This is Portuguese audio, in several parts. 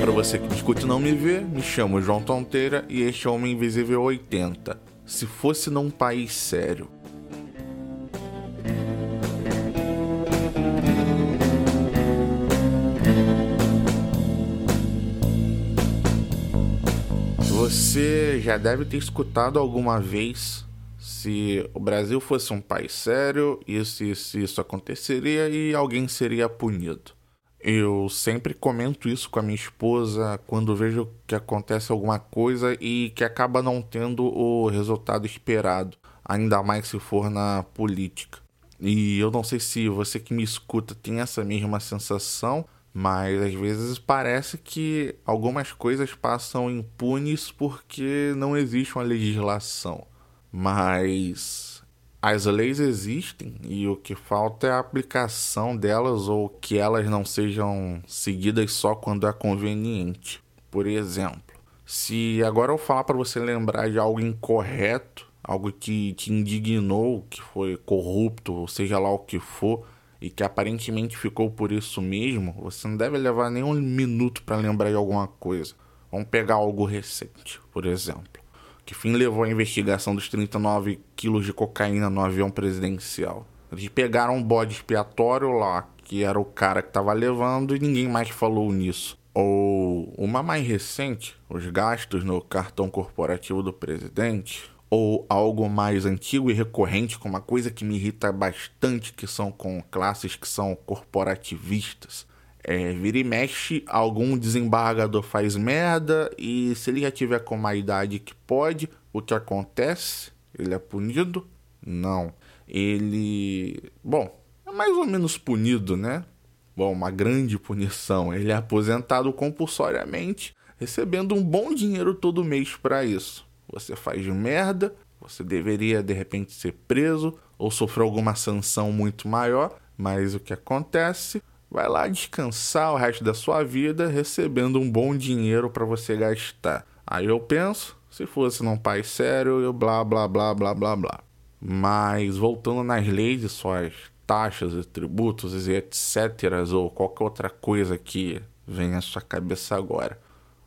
Para você que me e não me vê, me chamo João Tonteira e este é o Homem Invisível 80. Se fosse num país sério. Você já deve ter escutado alguma vez se o Brasil fosse um país sério, isso, isso, isso aconteceria e alguém seria punido. Eu sempre comento isso com a minha esposa quando vejo que acontece alguma coisa e que acaba não tendo o resultado esperado, ainda mais se for na política. E eu não sei se você que me escuta tem essa mesma sensação, mas às vezes parece que algumas coisas passam impunes porque não existe uma legislação. Mas as leis existem e o que falta é a aplicação delas ou que elas não sejam seguidas só quando é conveniente. Por exemplo, se agora eu falar para você lembrar de algo incorreto, algo que te indignou, que foi corrupto, ou seja lá o que for, e que aparentemente ficou por isso mesmo, você não deve levar nem um minuto para lembrar de alguma coisa. Vamos pegar algo recente, por exemplo que fim levou à investigação dos 39 quilos de cocaína no avião presidencial. Eles pegaram um bode expiatório lá, que era o cara que estava levando, e ninguém mais falou nisso. Ou uma mais recente, os gastos no cartão corporativo do presidente, ou algo mais antigo e recorrente, com uma coisa que me irrita bastante, que são com classes que são corporativistas. É, vira e mexe, algum desembargador faz merda e se ele já tiver com uma idade que pode, o que acontece? Ele é punido? Não. Ele. Bom, é mais ou menos punido, né? Bom, uma grande punição. Ele é aposentado compulsoriamente, recebendo um bom dinheiro todo mês para isso. Você faz merda, você deveria de repente ser preso ou sofrer alguma sanção muito maior, mas o que acontece? Vai lá descansar o resto da sua vida recebendo um bom dinheiro para você gastar. Aí eu penso, se fosse num país sério, eu blá blá blá blá blá blá. Mas voltando nas leis e suas taxas e tributos e etc, ou qualquer outra coisa que vem à sua cabeça agora.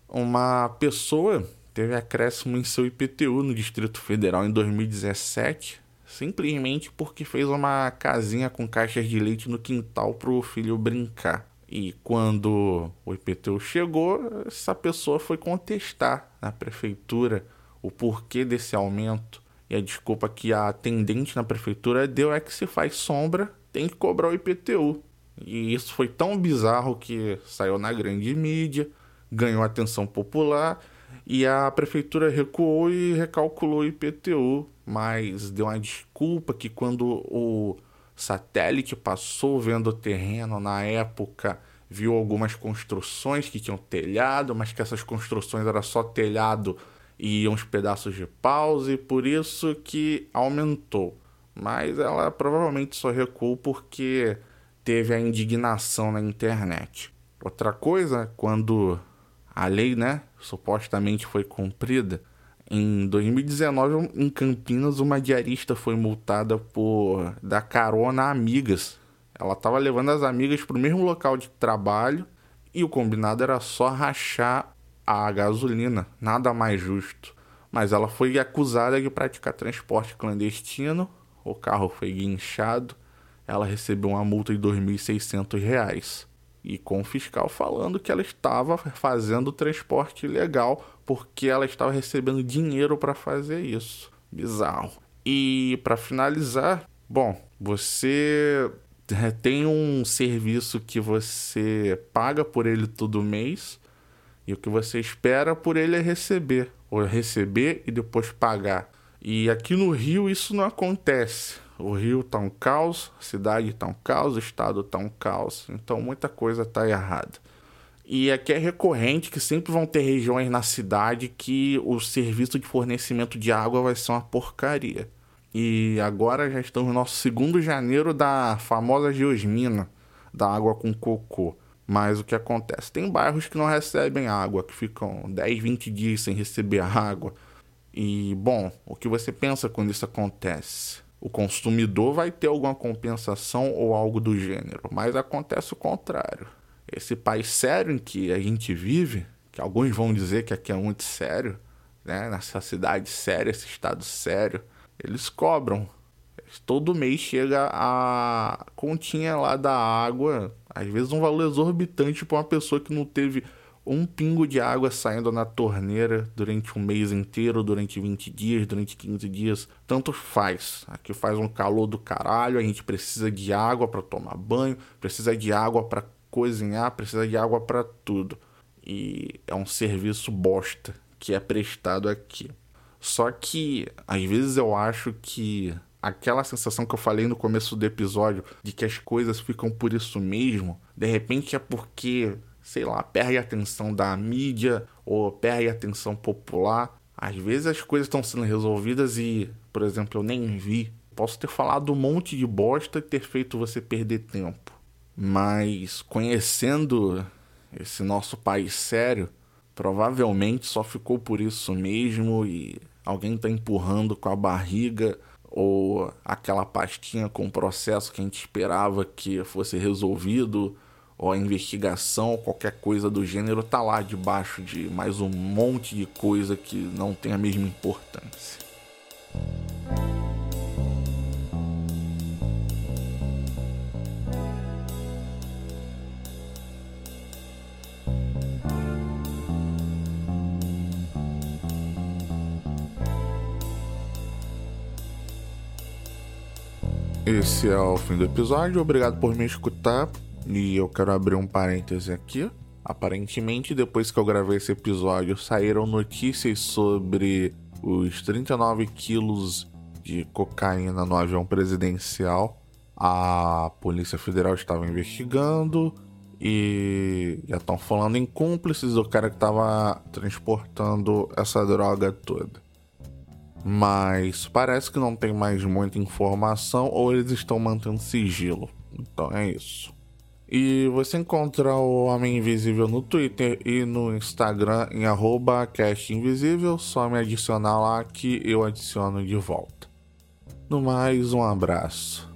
Uma pessoa teve acréscimo em seu IPTU no Distrito Federal em 2017 simplesmente porque fez uma casinha com caixas de leite no quintal para o filho brincar. E quando o IPTU chegou, essa pessoa foi contestar na prefeitura o porquê desse aumento. E a desculpa que a atendente na prefeitura deu é que se faz sombra, tem que cobrar o IPTU. E isso foi tão bizarro que saiu na grande mídia, ganhou atenção popular e a prefeitura recuou e recalculou o IPTU mas deu uma desculpa que quando o satélite passou vendo o terreno na época viu algumas construções que tinham telhado, mas que essas construções era só telhado e uns pedaços de paus e por isso que aumentou. Mas ela provavelmente só recuou porque teve a indignação na internet. Outra coisa, quando a lei, né, supostamente foi cumprida, em 2019, em Campinas, uma diarista foi multada por dar carona a amigas. Ela estava levando as amigas para o mesmo local de trabalho e o combinado era só rachar a gasolina, nada mais justo. Mas ela foi acusada de praticar transporte clandestino, o carro foi guinchado, ela recebeu uma multa de R$ 2.600 e com o fiscal falando que ela estava fazendo transporte ilegal porque ela estava recebendo dinheiro para fazer isso. Bizarro. E para finalizar, bom, você tem um serviço que você paga por ele todo mês e o que você espera por ele é receber, ou receber e depois pagar. E aqui no Rio isso não acontece. O Rio tá um caos, a cidade tá um caos, o estado tá um caos. Então muita coisa tá errada. E aqui é recorrente que sempre vão ter regiões na cidade que o serviço de fornecimento de água vai ser uma porcaria. E agora já estamos no nosso segundo janeiro da famosa geosmina da água com cocô. Mas o que acontece? Tem bairros que não recebem água, que ficam 10, 20 dias sem receber água. E, bom, o que você pensa quando isso acontece? O consumidor vai ter alguma compensação ou algo do gênero, mas acontece o contrário. esse país sério em que a gente vive, que alguns vão dizer que aqui é muito sério, né? Nessa cidade séria, esse estado sério, eles cobram. Todo mês chega a continha lá da água, às vezes um valor exorbitante para uma pessoa que não teve um pingo de água saindo na torneira durante um mês inteiro, durante 20 dias, durante 15 dias, tanto faz. Aqui faz um calor do caralho, a gente precisa de água para tomar banho, precisa de água para cozinhar, precisa de água para tudo. E é um serviço bosta que é prestado aqui. Só que às vezes eu acho que aquela sensação que eu falei no começo do episódio de que as coisas ficam por isso mesmo, de repente é porque sei lá, perde a atenção da mídia ou perde a atenção popular. Às vezes as coisas estão sendo resolvidas e, por exemplo, eu nem vi. Posso ter falado um monte de bosta e ter feito você perder tempo. Mas conhecendo esse nosso país sério, provavelmente só ficou por isso mesmo e alguém está empurrando com a barriga ou aquela pastinha com o processo que a gente esperava que fosse resolvido ou a investigação, qualquer coisa do gênero, tá lá debaixo de mais um monte de coisa que não tem a mesma importância. Esse é o fim do episódio. Obrigado por me escutar. E eu quero abrir um parêntese aqui. Aparentemente, depois que eu gravei esse episódio, saíram notícias sobre os 39 quilos de cocaína no avião presidencial. A Polícia Federal estava investigando e já estão falando em cúmplices do cara que estava transportando essa droga toda. Mas parece que não tem mais muita informação ou eles estão mantendo sigilo. Então é isso. E você encontra o Homem Invisível no Twitter e no Instagram em arroba castinvisível. Só me adicionar lá que eu adiciono de volta. No mais, um abraço.